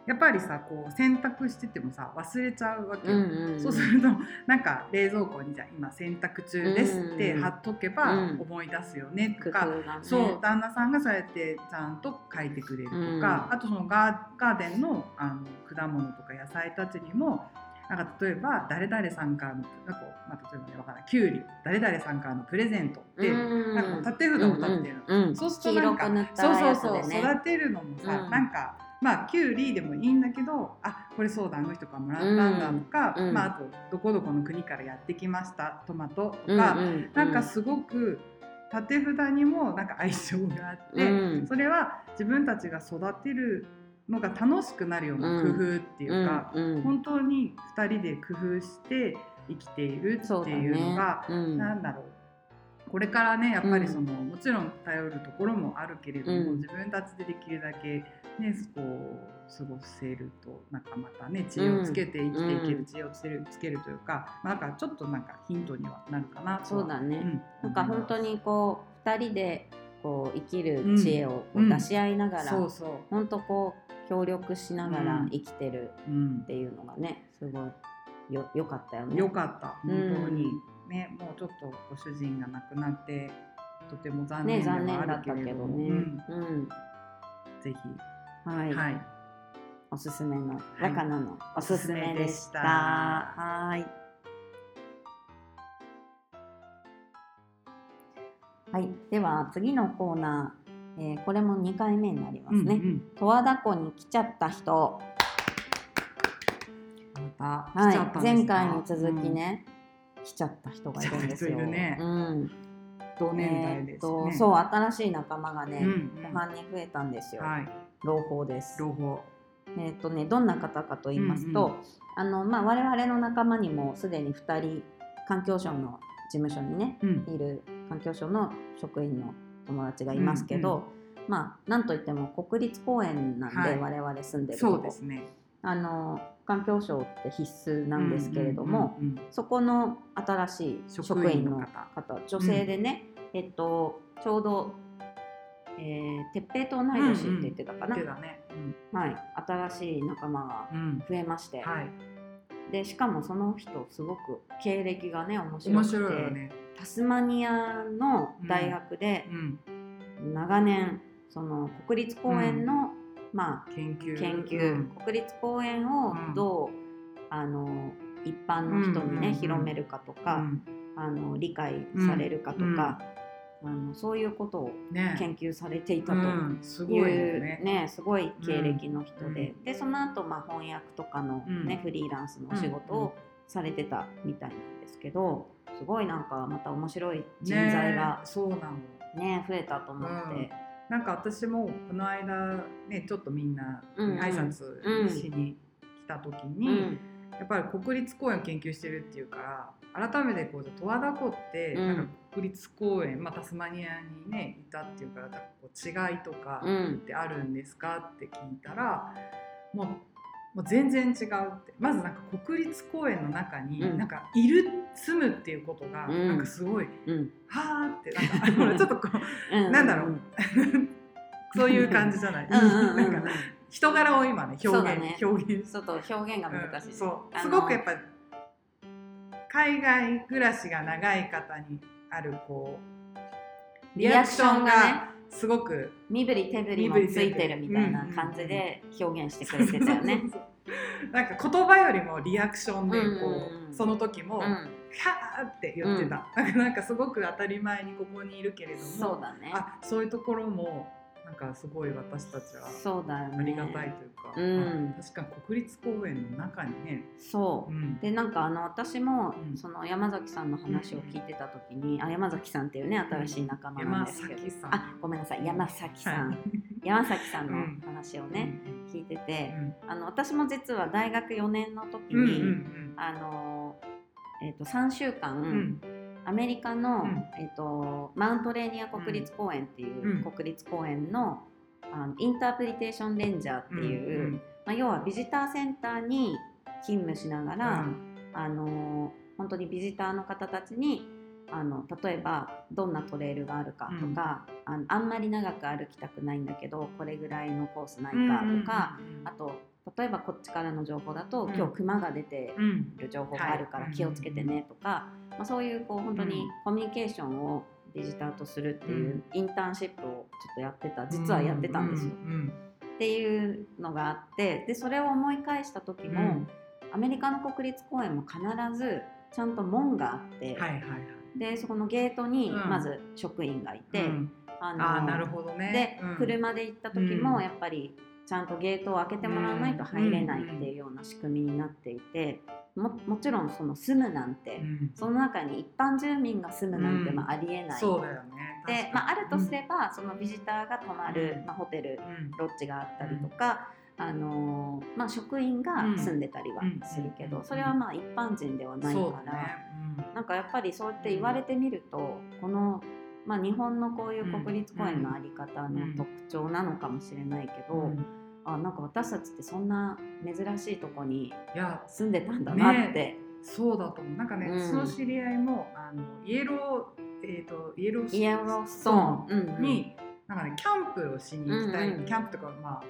やっぱりさこう洗濯しててもさ忘れちゃうわけよ、そうするとなんか冷蔵庫にじゃ今洗濯中ですって貼っとけば思い出すよねとか、ね、そう旦那さんがそうやってちゃんと書いてくれるとか、あとそのガーデンのあの果物とか野菜たちにもなんか例えば誰々さんからのなんか、まあ、例えばね分からない。きゅうり誰々さんからのプレゼントってなんか立て札を立てるの、うんうん、そうするとなんか、ね、そうそう。そう育てるのもさ、うん、なんかまあきゅうりでもいいんだけどあこれそうだあの人からもらったんだとか、うん、まあ、あとどこどこの国からやってきましたトマトとか、うんうん、なんかすごく立て札にもなんか相性があって、うん、それは自分たちが育てるのが楽しくなるような工夫っていうか、うんうん、本当に2人で工夫して生きているっていうのがう、ね、なんだろう。これからねやっぱりその、もちろん頼るところもあるけれども、自分たちでできるだけねこう過ごせるとなんかまたね知恵をつけて生きていける、知恵をつけるつけるというか、まあ、なんかちょっとなんかヒントにはなるかなとそうだね、なんか本当にこう2人でこう生きる知恵を出し合いながら、うんうん、そうそう。本当こう協力しながら生きてるっていうのがね、すごいよよかったよね。よかった。本当に、ねもうちょっとご主人が亡くなってとても残念ではあるけれどね。ね。うん、ぜひ。はい、はい、おすすめの若菜のおすすめでした。はい。はい、では次のコーナーえー、これも2回目になりますね。十和田湖に来ちゃった人。また、はい、前回に続きね、うん、来ちゃった人がいるんですよ。ね、うん、同年代です、ね、えー、そう新しい仲間がね、うんうん、後半に増えたんですよ。はい、朗報です。朗報。えっ、ー、とねどんな方かと言いますと、うんうん、あのまあ我々の仲間にもすでに2人環境省の事務所にね、うん、いる環境省の職員の友達がいますけど、うんうん、まあなんといっても国立公園なんで、はい、我々住んでるそうですね。あの環境省って必須なんですけれども、そこの新しい職員の方女性でね、うん、えっとちょうど、えー、鉄平と同い年って言ってたかな、うんうんね。うん、はい、新しい仲間が増えまして、はい、でしかもその人すごく経歴がね面白くて、ね、タスマニアの大学で長年その国立公園の、まあ、研究。研究、国立公園をどう、あの一般の人にね、広めるかとか、あの理解されるかとか、あのそういうことを研究されていたという、ねすごいね、ね、すごい経歴の人で、でその後、まあ翻訳とかの、ねフリーランスのお仕事をされてたみたいなんですけど。すごいなんかまた面白い人材が、そうなの。ね増えたと思って、うん、なんか私もこの間ねちょっとみんな挨拶しに来た時に、うん。うん、やっぱり国立公園を研究してるっていうから改めてこう十和田湖ってなんか国立公園、まあ、タスマニアにねいたっていうからこう違いとかってあるんですかって聞いたらもうもう全然違うって。まずなんか国立公園の中になんかいる、住むっていうことがなんかすごい、うん、はあってなんか ちょっとこう、うん、なんだろう。そういう感じじゃない。なんか人柄を今ね表現、ね、表現。ちょっと表現が難しい、そう。すごくやっぱ海外暮らしが長い方にあるこうリアクションがすごく身振り手振りもついてるみたいな感じで表現してくれてたよね。なんか言葉よりもリアクションでこう、うんうん、その時も、うん、ーって言ってた、うん、なんかすごく当たり前にここにいるけれどもそうだ、ね、あそういうところもなんかすごい私たちはありがたいというか、うねうん、確かに国立公園の中にねそう、うん、でなんかあの私も、その山崎さんの話を聞いてた時に、あ山崎さんっていうね新しい仲間なんですけど、あごめんなさい山崎さん、山崎さんの話をね、聞いてて、あの私も実は大学4年の時に、あのえー、と3週間、アメリカの、うん、えーと、マウントレーニア国立公園っていう国立公園の,、あのインタープリテーションレンジャーっていう、まあ、要はビジターセンターに勤務しながら、あの本当にビジターの方たちにあの例えばどんなトレイルがあるかとか、うん、ああんまり長く歩きたくないんだけどこれぐらいのコースないかとか、あと例えばこっちからの情報だと、今日クマが出てる情報があるから気をつけてねとか、まあ、そういうこう本当にコミュニケーションをビジターとするっていうインターンシップをちょっとやってた実はやってたんですよ。っていうのがあってでそれを思い返した時も、アメリカの国立公園も必ずちゃんと門があって、でそこのゲートにまず職員がいて、あのなるほどね、で、車で行った時もやっぱりちゃんとゲートを開けてもらわないと入れないっていうような仕組みになっていてももちろんその住むなんて、うん、その中に一般住民が住むなんてまあありえない。そうだよね。で、まあ、あるとすれば、そのビジターが泊まる、まあ、ホテル、ロッジがあったりとか。あのまあ、職員が住んでたりはするけど、それはまあ一般人ではないから、ね、なんかやっぱりそうやって言われてみると、このまあ、日本のこういう国立公園の在り方の特徴なのかもしれないけど、うん、あなんか私たちってそんな珍しいとこに住んでたんだなって。ね、そうだと思う。なんかね、うん、その知り合いもあのイエロー、えーと、イエローストーン。に、うんうん、なんかねキャンプをしに行きたい、うんうん、キャンプとかまあ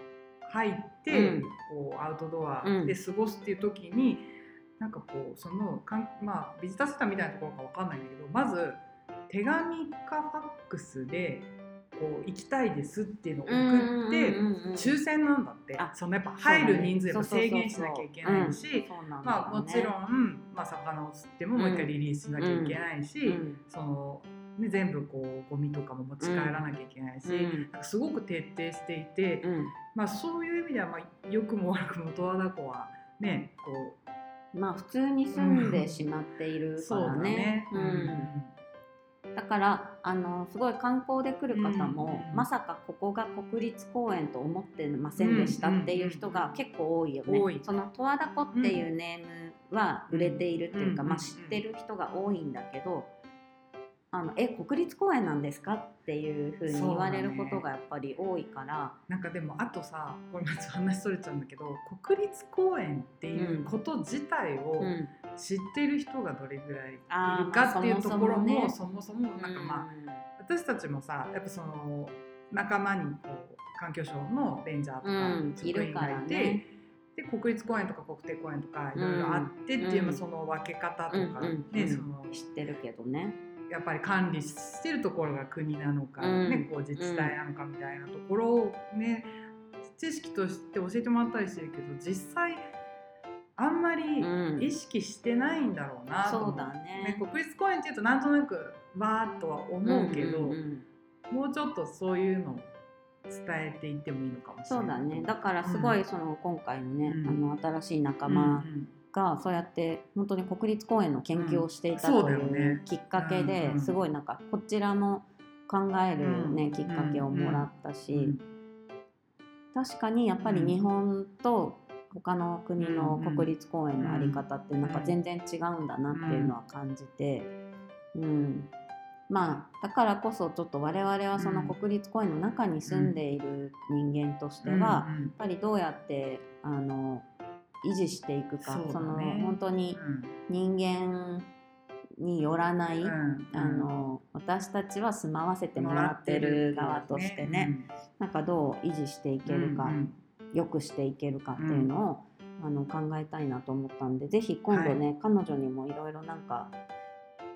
入って、うん、こうアウトドアで過ごすっていう時に、うん、なんかこうそのかんまあビジターセンターみたいなところかわかんないんだけどまず手紙かファックスでこう行きたいですっていうのを送って抽選なんだって。そのやっぱ入る人数やっぱ制限しなきゃいけないしまあもちろん、まあ、魚を釣ってももう一回リリースしなきゃいけないし、そのね、全部こうゴミとかも持ち帰らなきゃいけないし、なんかすごく徹底していて、まあ、そういう意味では、まあ、良くも悪くも十和田湖はねこうまあ普通に住んでしまっているからね。うんだからあのすごい観光で来る方も、うん、まさかここが国立公園と思ってませんでしたっていう人が結構多いよね。その十和田湖っていうネームは売れているっていうか、まあ、知ってる人が多いんだけど。あのえ国立公園なんですか？っていうふうに言われることがやっぱり多いから、ね、なんかでもあとさこれまず話それちゃうんだけど国立公園っていうこと自体を知ってる人がどれぐらいいるかっていうところもそもそもなんかまあ、私たちもさやっぱその仲間にこう環境省のレンジャーとか職員がいて。ね。で国立公園とか国定公園とかいろいろあってっていう、うん、その分け方とかね、うんうん、その知ってるけどねやっぱり管理してるところが国なのか、ね、こう自治体なのかみたいなところをね、知識として教えてもらったりしてるけど実際あんまり意識してないんだろうなと思う、うん、そうだね、ね、国立公園っていうとなんとなくわーっとは思うけど、うんうんうん、もうちょっとそういうのを伝えていってもいいのかもしれない。そうだね。だからすごいその、今回のね、あの新しい仲間がそうやって本当に国立公園の研究をしていたというきっかけですごいなんかこちらも考えるねきっかけをもらったし確かにやっぱり日本と他の国の国立公園の在り方ってなんか全然違うんだなっていうのは感じて、うん、まあだからこそちょっと我々はその国立公園の中に住んでいる人間としてはやっぱりどうやってあの維持していくかそ、ね,、の本当に人間によらない、うん、あの私たちは住まわせてもらってる側としてね、ねうん、なんかどう維持していけるか、うよくしていけるかっていうのを、あの考えたいなと思ったんでぜひ今度ね、彼女にもいろいろなんか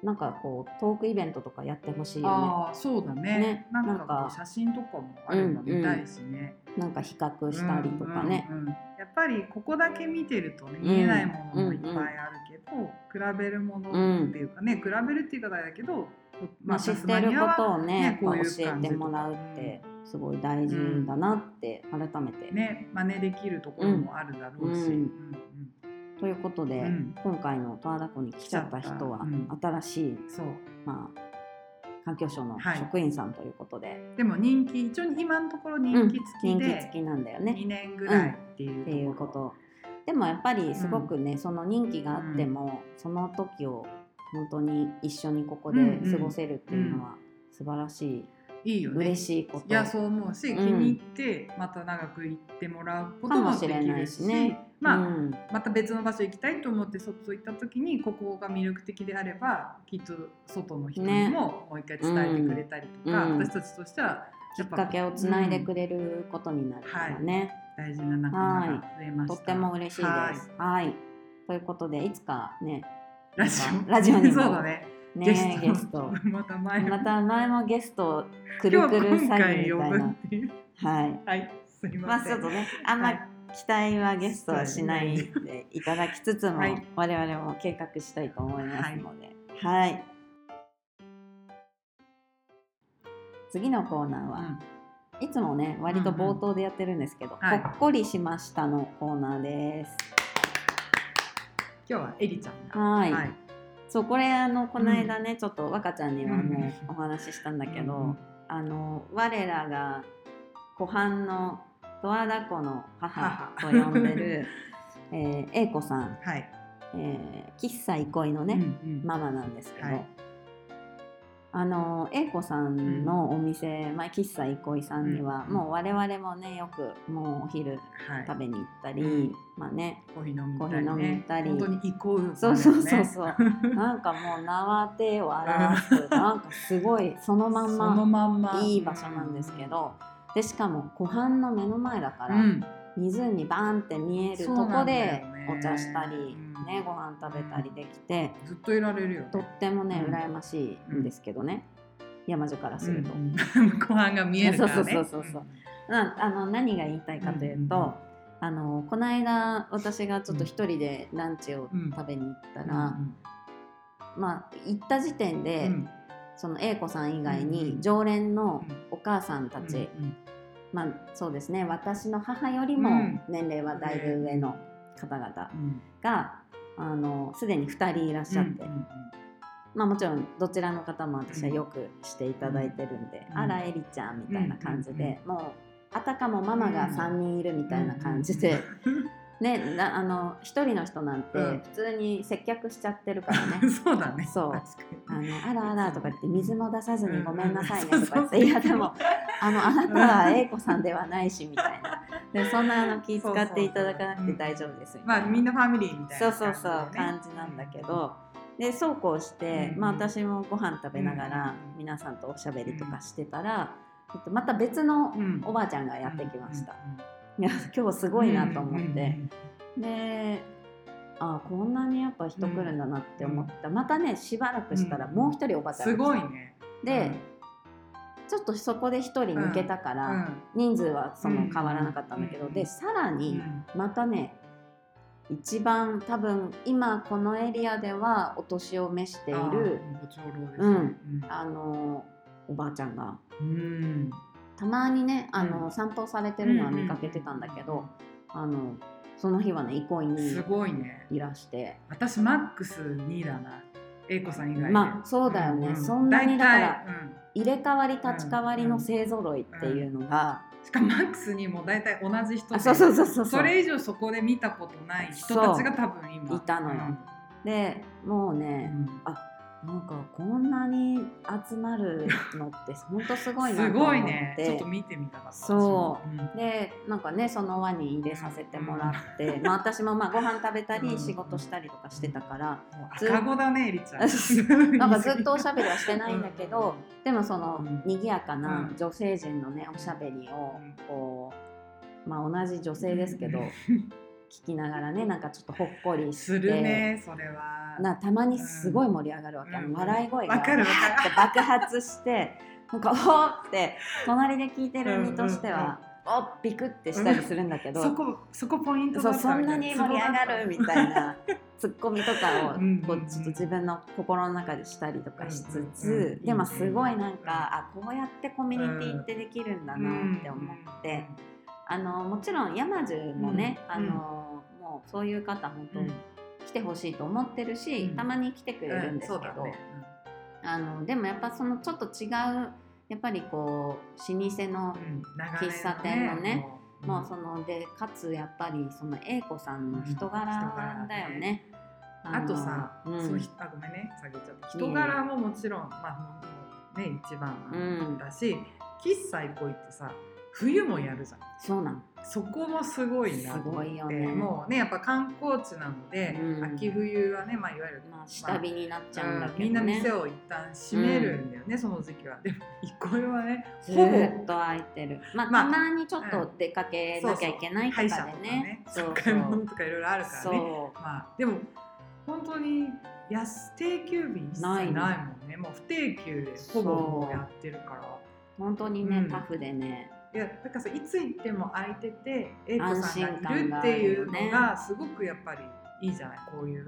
なんかこうトークイベントとかやってほしいよね。ああそうだね。ねなんか写真とかもあれば見たいしね、うんうん。なんか比較したりとかね、うんうんうん。やっぱりここだけ見てるとね見えないものもいっぱいあるけど、うんうん、比べるものっていうかね、比べるっていう方だけど、まあ、知ってることをね、ね、教えてもらうってすごい大事だなって改めて、ね真似できるところもあるだろうし。うんうんということで、うん、今回の十和田湖に来ちゃった人は、新しい、まあ環境省の職員さんということで、はい、でも人気一応今のところ人気付きで、うん、人気付きなんだよね。2年ぐらいっていう,、っていうこと。でもやっぱりすごくね、その人気があっても、その時を本当に一緒にここで過ごせるっていうのは素晴らしいいいよね。嬉しいこと。いやそう思うし、うん、気に入ってまた長く行ってもらうこともできるしね。まあ、うん、また別の場所行きたいと思って外行った時にここが魅力的であればきっと外の人にももう一回伝えてくれたりとか、ね、私たちとしてはきっかけをつないでくれることになるからね、はい、大事な仲間が増えました。とっても嬉しいです。はい、ということでいつかねラジオ。ラジオにも そうだねねゲスト。また前。また前もゲストくるくる詐欺みたいなはいはい。すみません。まあちょっとねあんま期待はゲストはしないでいただきつつも、はい、我々も計画したいと思いますので。はい、はい、次のコーナーは、うん、いつもね割と冒頭でやってるんですけど、うんうん、ほっこりしましたのコーナーです、今日はエリちゃんが。はい、はいそうこれあのこの間ね、うん、ちょっと若ちゃんにはもうお話ししたんだけど、うん、あの我らが湖畔の十和田湖の母と呼んでる、えー、英子さん、はい。えー、喫茶憩いのね、うんうん、ママなんですけど、はいあの英子さんのお店、うん、まあ、喫茶憩いさんには、うん、もう我々もねよくもうお昼食べに行ったり、はい、まあねコーヒー飲みたり、ね、たり。本当に憩う、ね、そうそうそうそう。なんかもう縄手を表す。なんかすごいそのまんままんま。いい場所なんですけど、でしかも湖畔の目の前だから、うん。湖バーンって見えるとこでお茶したり、ね、ご飯食べたりできて、ずっといられるよ、ね、とってもね、うん、羨ましいんですけどね、山女からすると。ご飯が見えるから、ね、そうそうそうそう。あの何が言いたいかというと、あのこの間私がちょっと一人でランチを食べに行ったら、まあ行った時点で、その A 子さん以外に常連のお母さんたち、まあそうですね私の母よりも年齢はだいぶ上の方々が、あのすでに2人いらっしゃって。まあ、もちろんどちらの方も私はよくしていただいてるんで、あらエリちゃんみたいな感じで、もうあたかもママが3人いるみたいな感じで、ね、あの一人の人なんて普通に接客しちゃってるからね。そうだね。そう。あのあらあらとか言って水も出さずにごめんなさいねとか言って、いやでもあのあなたは英子さんではないしみたいな。でそんなあの気遣っていただかなくて大丈夫ですまあみんなファミリーみたいな、ね、そうそうそう感じなんだけど。でそうこうして、まあ、私もご飯食べながら皆さんとおしゃべりとかしてたら、えっと、また別のおばあちゃんがやってきました。いや今日すごいなと思って、であこんなにやっぱ人来るんだなって思った、またねしばらくしたらもう一人おばちゃんすごいね。で、ちょっとそこで1人抜けたから、人数はその変わらなかったんだけど、でさらにまたね一番多分今このエリアではお年を召している、うん、あのおばあちゃんが、うん、たまにねあの、散歩されてるのは見かけてたんだけど、あのその日はね憩いにすごいね。いらして。私マックス2だな英子さん以外まあそうだよね、うんうん、そんなにだから、入れ替わり立ち替わりの勢ぞろいっていうのが、しかもマックスにも大体同じ人でそうそうそうそう。それ以上そこで見たことない人たちが多分今。いたのよ、でもうね、うん、あなんかこんなに集まるのって本当すごいなと思って。すごいね。ちょっと見てみたかったそう、うん、でなんかねその輪に入れさせてもらって、うん、まあ私もまあご飯食べたり仕事したりとかしてたから、うん、赤子だねりちゃん。なんかずっとおしゃべりはしてないんだけど、でもその賑やかな女性陣のねおしゃべりをこうまあ同じ女性ですけど聞きながらねなんかちょっとほっこりして。するねそれは。なたまにすごい盛り上がるわけ、あの笑い声が爆発してなんかおーって隣で聞いてる身としては、おっビクってしたりするんだけど、そこそこポイントそそんなに盛り上がるみたいな ツッコミとかをうんこうちょっと自分の心の中でしたりとかしつうんうんつうん。でもすごいなんかあこうやってコミュニティってできるんだなって思ってあのもちろん山中もねあうん。のもうそういう方本当うん。来てほしいと思ってるしうん。たまに来てくれるんですけどね。あのでもやっぱそのちょっと違うやっぱりこう老舗のうん喫茶店のねももうそのでかつやっぱりその英子さんの人柄だよね。あとさ、うん。そあごめんね下げちゃった人柄ももちろんまあね一番うん。だし、喫茶行こいってさ冬もやるじゃん。そうなん。そこもすごいなすごいよね。もうねやっぱ観光地なので、うん。秋冬はね、まあ、いわゆる、まあ下火になっちゃうんだうんみんなけどね。店を一旦閉めるんだよね、その時期は。でも憩いはねずほぼーっと空いてる。まあ、まあたまにちょっと出かけなきゃいけないとかでね。ね。そう。買い物とかいろいろあるからね。そまあでも本当に安定休日一切ないもんね。もう不定休でほぼやってるから。う本当にね、うん。タフでね。いやだからさいつ行っても空いてて英子さんがいるっていうのがすごくやっぱりいいじゃないこういう。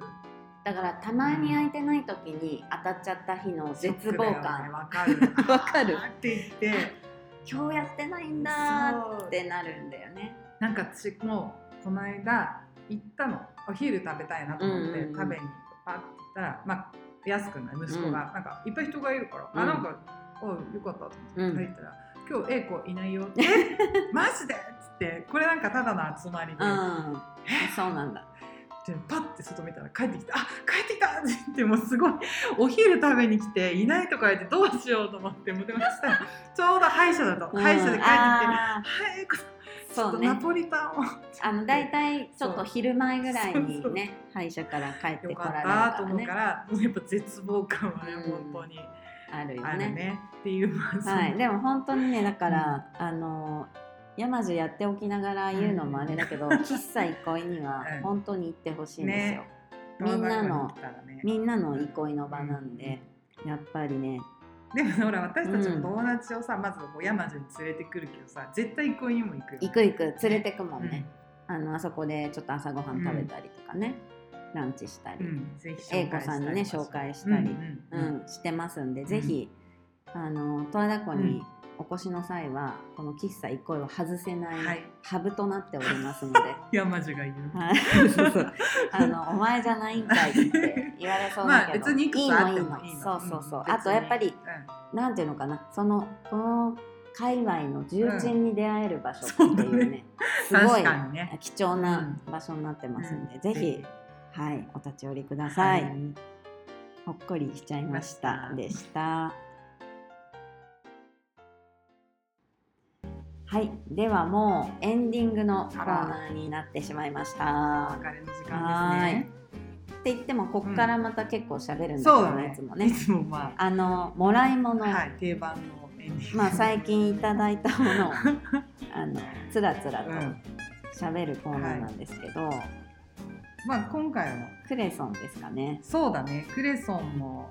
だからたまに空いてない時に当たっちゃった日の絶望感。わかる。わかる。って言って。今日やってないんだーってなるんだよね。なんか私もこの間行ったの。お昼食べたいなと思って、うんうんうん。食べにパッて行ったらまあ安くない息子が、なんかいっぱい人がいるから、うん。あなんかおよかったと思って。うん。入ったら、今日 A 子いないよえ マジでっつって。これなんかただの集まりで、うん。そうなんだ。でパッて外見たら帰ってきて「あ帰ってきた!」って言ってもうすごいお昼食べに来ていないとか言ってどうしようと思ってもうでもそしたら ちょうど歯医者だと、うん。歯医者で帰ってきて「あはいちょっとナポリタンを」あの大体ちょっと昼前ぐらいにね歯医者から帰ってよこられるかったと思うからねからもうやっぱ絶望感はね、うん。本当にあるよね。ね。っていうはい、でも本当にねだから、あの山路やっておきながら言うのもあれだけど、喫茶憩いにはうん。本当に行ってほしいんですよ。ね。みんなのね。みんなの憩いの場なんで、やっぱりね。でもほら私たちの友達をさ、まずこう山路に連れてくるけどさ絶対憩いにも行くよ行く行く。連れてくもんね、あのあそこでちょっと朝ごはん食べたりとかね、ランチしたり、英子さんにね紹介したり、うんしてますんで、ぜひあの十和田湖にお越しの際は、この喫茶憩いは外せない、はい。ハブとなっておりますので。山路がいる、はい、あのお前じゃないんかいって言われそうだけど、まあ別にいいいいいの。そうそうそう、んあとやっぱり別なんていうのかな。そのこの界隈の重鎮に出会える場所うんっていうね,、うん。すごい貴重な場所になってますんで、うん。ぜひ、はい、お立ち寄りください、はい。ほっこりしちゃいました。でした。はいではもうエンディングのコーナーになってしまいました。お別れの時間ですね。って言ってもこっからまた結構喋るんだけどね、そうだね。いつもね。いつもまあ。のもらい物、あ、はい、定番のエンディング。まあ最近いただいたものを あのつらつらとうん。喋るコーナーなんですけど、まあ今回は。クレソンですかね。そうだね。クレソンも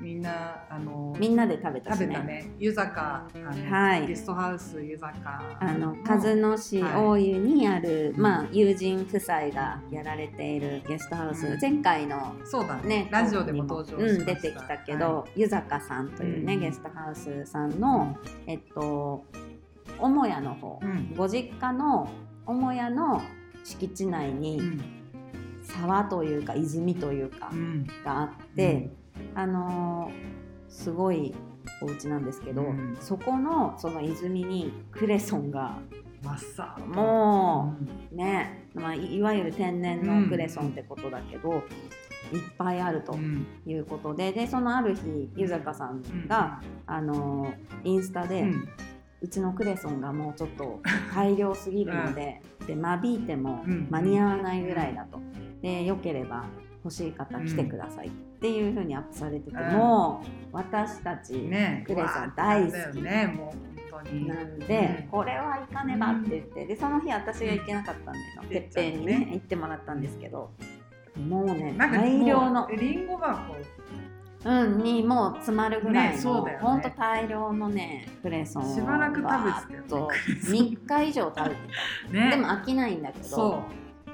みんなあのみんなで食べたしね。食べたね。湯坂はい。ゲストハウス湯坂。あの鹿角市はい。大湯にある、まあ、友人夫妻がやられているゲストハウス、うん。前回のそうだね。ね、ラジオでも登場うん、出てきたけど、湯坂さんというね、うん。ゲストハウスさんの、えっと母屋の方、うん。ご実家の母屋の敷地内にうん沢というか泉というかうん。があって、あのーすごいお家なんですけど、うん。そこのその泉にクレソンがもうね、まあ、いいわゆる天然のクレソンってことだけど、いっぱいあるとうんいうことででそのある日湯坂さんが、あのーインスタで、ううんちのクレソンがもうちょっと大量すぎるので,、で間引いてもうん。間に合わないぐらいだと。でよければ欲しい方来てくださいっていう風にアップされてて、うん。もう私たち、ねクレソン大好き。だよねもう本当当に。なんで、うん、これは行かねばって言ってでその日私が行けなかったんでてっぺんにね行ってもらったんですけどもうね大量のりんご箱。うんにもう詰まるぐらいの、ね、ほんと大量のねクレソンをしばらく食べてたよ、ね、3日以上食べてた、ね、でも飽きないんだけど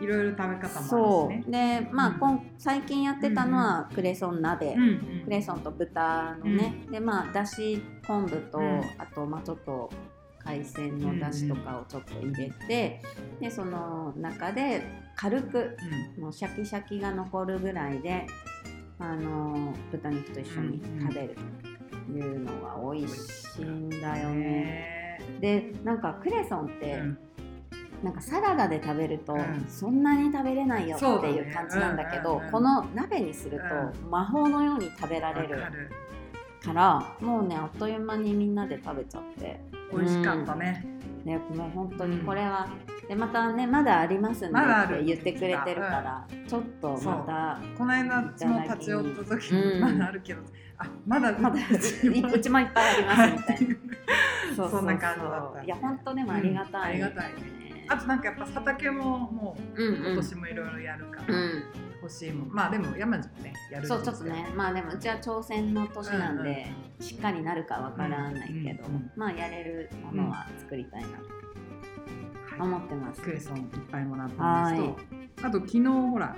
いろいろ食べ方もあるし、ね、でまあ、うん、最近やってたのはクレソン鍋、うんうん、クレソンと豚のね、うん、でまあだし昆布と、うん、あとまあちょっと海鮮のだしとかをちょっと入れて、でその中で軽く、もうシャキシャキが残るぐらいであの豚肉と一緒に食べるというのが美味しいんだよね。でなんかクレソンって、なんかサラダで食べるとそんなに食べれないよっていう感じなんだけど、この鍋にすると魔法のように食べられるからもうねあっという間にみんなで食べちゃって。美味しかったね。ねもう本当にこれは、でまたねまだありますんでって言ってくれてるから、ちょっとまたこの間うちも立ち寄った時にまだあるけど、あまだまだうちも。いっぱいありますみたいな。そうそんな感じだったいや本当でもありがたい、ありがたいあとなんかやっぱ畑ももう今年もいろいろやるから、欲しいもん。まあでも山地もねやるそうちょっとね。まあでもうちは挑戦の年なんで、しっかりなるかわからないけど、まあやれるものは作りたいなと思ってます、クエソンいっぱいもらったんですと。あと昨日ほら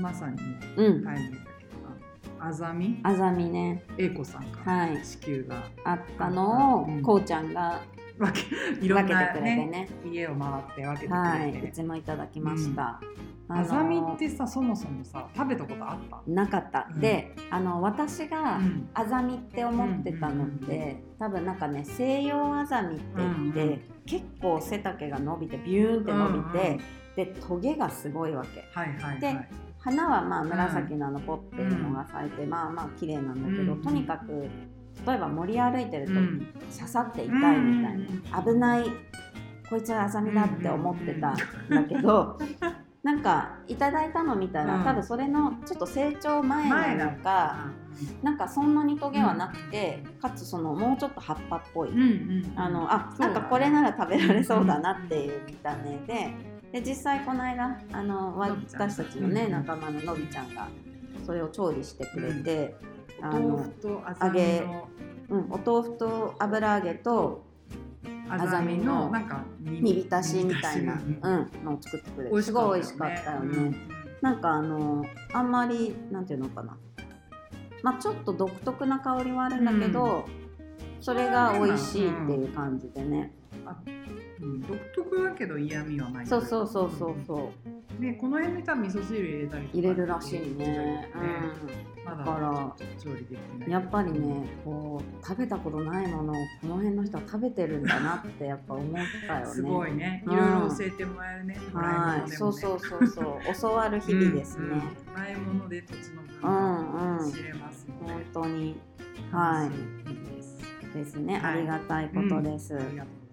まさにね、うん、タイムだけどあざみ？あざみね。英子さんから子宮があったの。を、こうちゃんが分けいろんな、ね、ね、家を回って分けてくれて、はい、うちもいただきました、うん、あざみってさそもそもさ食べたことあった？なかった、うん、であの私があざみって思ってたのって、多分なんかね西洋あざみって言って、うんうん、結構背丈が伸びてビューンって伸びて、うんうん、でトゲがすごいわけ、はいはいはい、で花はまあ紫のあのポッっていうのが咲いて、まあまあ綺麗なんだけど、とにかく例えば森歩いてると刺さって痛いみたいな、危ないこいつはあさみだって思ってたんだけど、なんかいただいたの見たら、多分それのちょっと成長前なのか、なんかそんなにトゲはなくて、かつそのもうちょっと葉っぱっぽい、あのあなんかこれなら食べられそうだなっていう見た目でで実際この間あの私たちのね仲間ののびちゃんがそれを調理してくれて。お豆腐と揚げ、うん、お豆腐と油揚げとあざみのなんか煮浸しみたいな、うん、のを作ってくれてすごい美味しかったよね、うん、なんかあのあんまりなんていうのかな。まあちょっと独特な香りはあるんだけど、うん、それが美味しいっていう感じでね、うん、独特だけど嫌味はないそうそうそうそうそうでこの辺に多分味噌汁入れたり入れるらしいね、うん、だから調理できないやっぱりねこう食べたことないものをこの辺の人は食べてるんだなってやっぱ思ったよね。すごいね。いろいろ教えてもらえるね、うん、はい、そうそうそうそう。教わる日々ですね、うんうん、もらい物で土地の文化知れますね、うんうん、本当にはい。です。ね、はい、ありがたいことです、ありがとう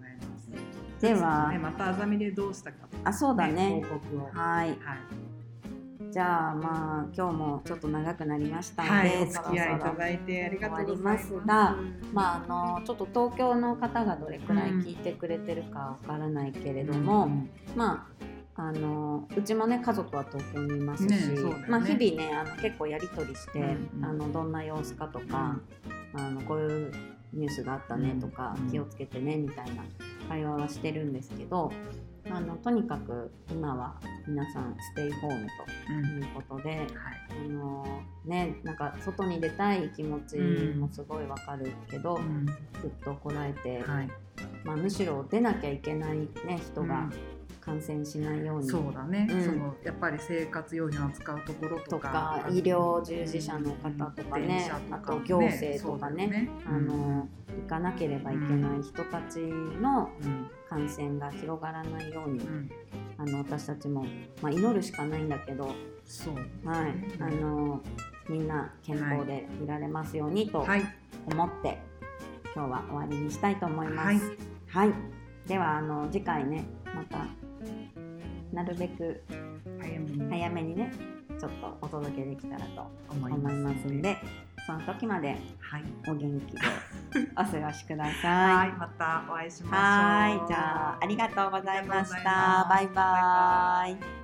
では、ね、またあざみでどうしたか、あそうだね。報告を。はい、はい。じゃあまあ今日もちょっと長くなりましたので、はい、お付き合いいただいてありがとうございます。が、まああのちょっと東京の方がどれくらい聞いてくれてるかわからないけれども、うん、まああのうちもね家族は東京にいますし、ねね、まあ、日々ねあの結構やり取りして、うん、あのどんな様子かとか、うん、あのこういうニュースがあったねとか、気をつけてねみたいな会話はしてるんですけどあのとにかく今は皆さんステイホームということで、うんはい、あのね、なんか外に出たい気持ちもすごいわかるけど、うん、ずっとこらえて、はい、まあ、むしろ出なきゃいけない、ね、人が感染しないように、そうだね、うん、そのやっぱり生活用品を使うところとか。医療従事者の方とかね、あと行政とかね、ね、あの行かなければいけない人たちの感染が広がらないように、あの私たちも、まあ、祈るしかないんだけど。そう、はい、あのみんな健康でい。られますようにと思って、はい、今日は終わりにしたいと思います。はい、はい、ではあの次回ねまたなるべく早めにねちょっとお届けできたらと思いますんで、その時まではいお元気でお過ごしくだはさい。いまたお会いしましょうはい、じゃあありがとうございましありがとうございますた。バイバイ。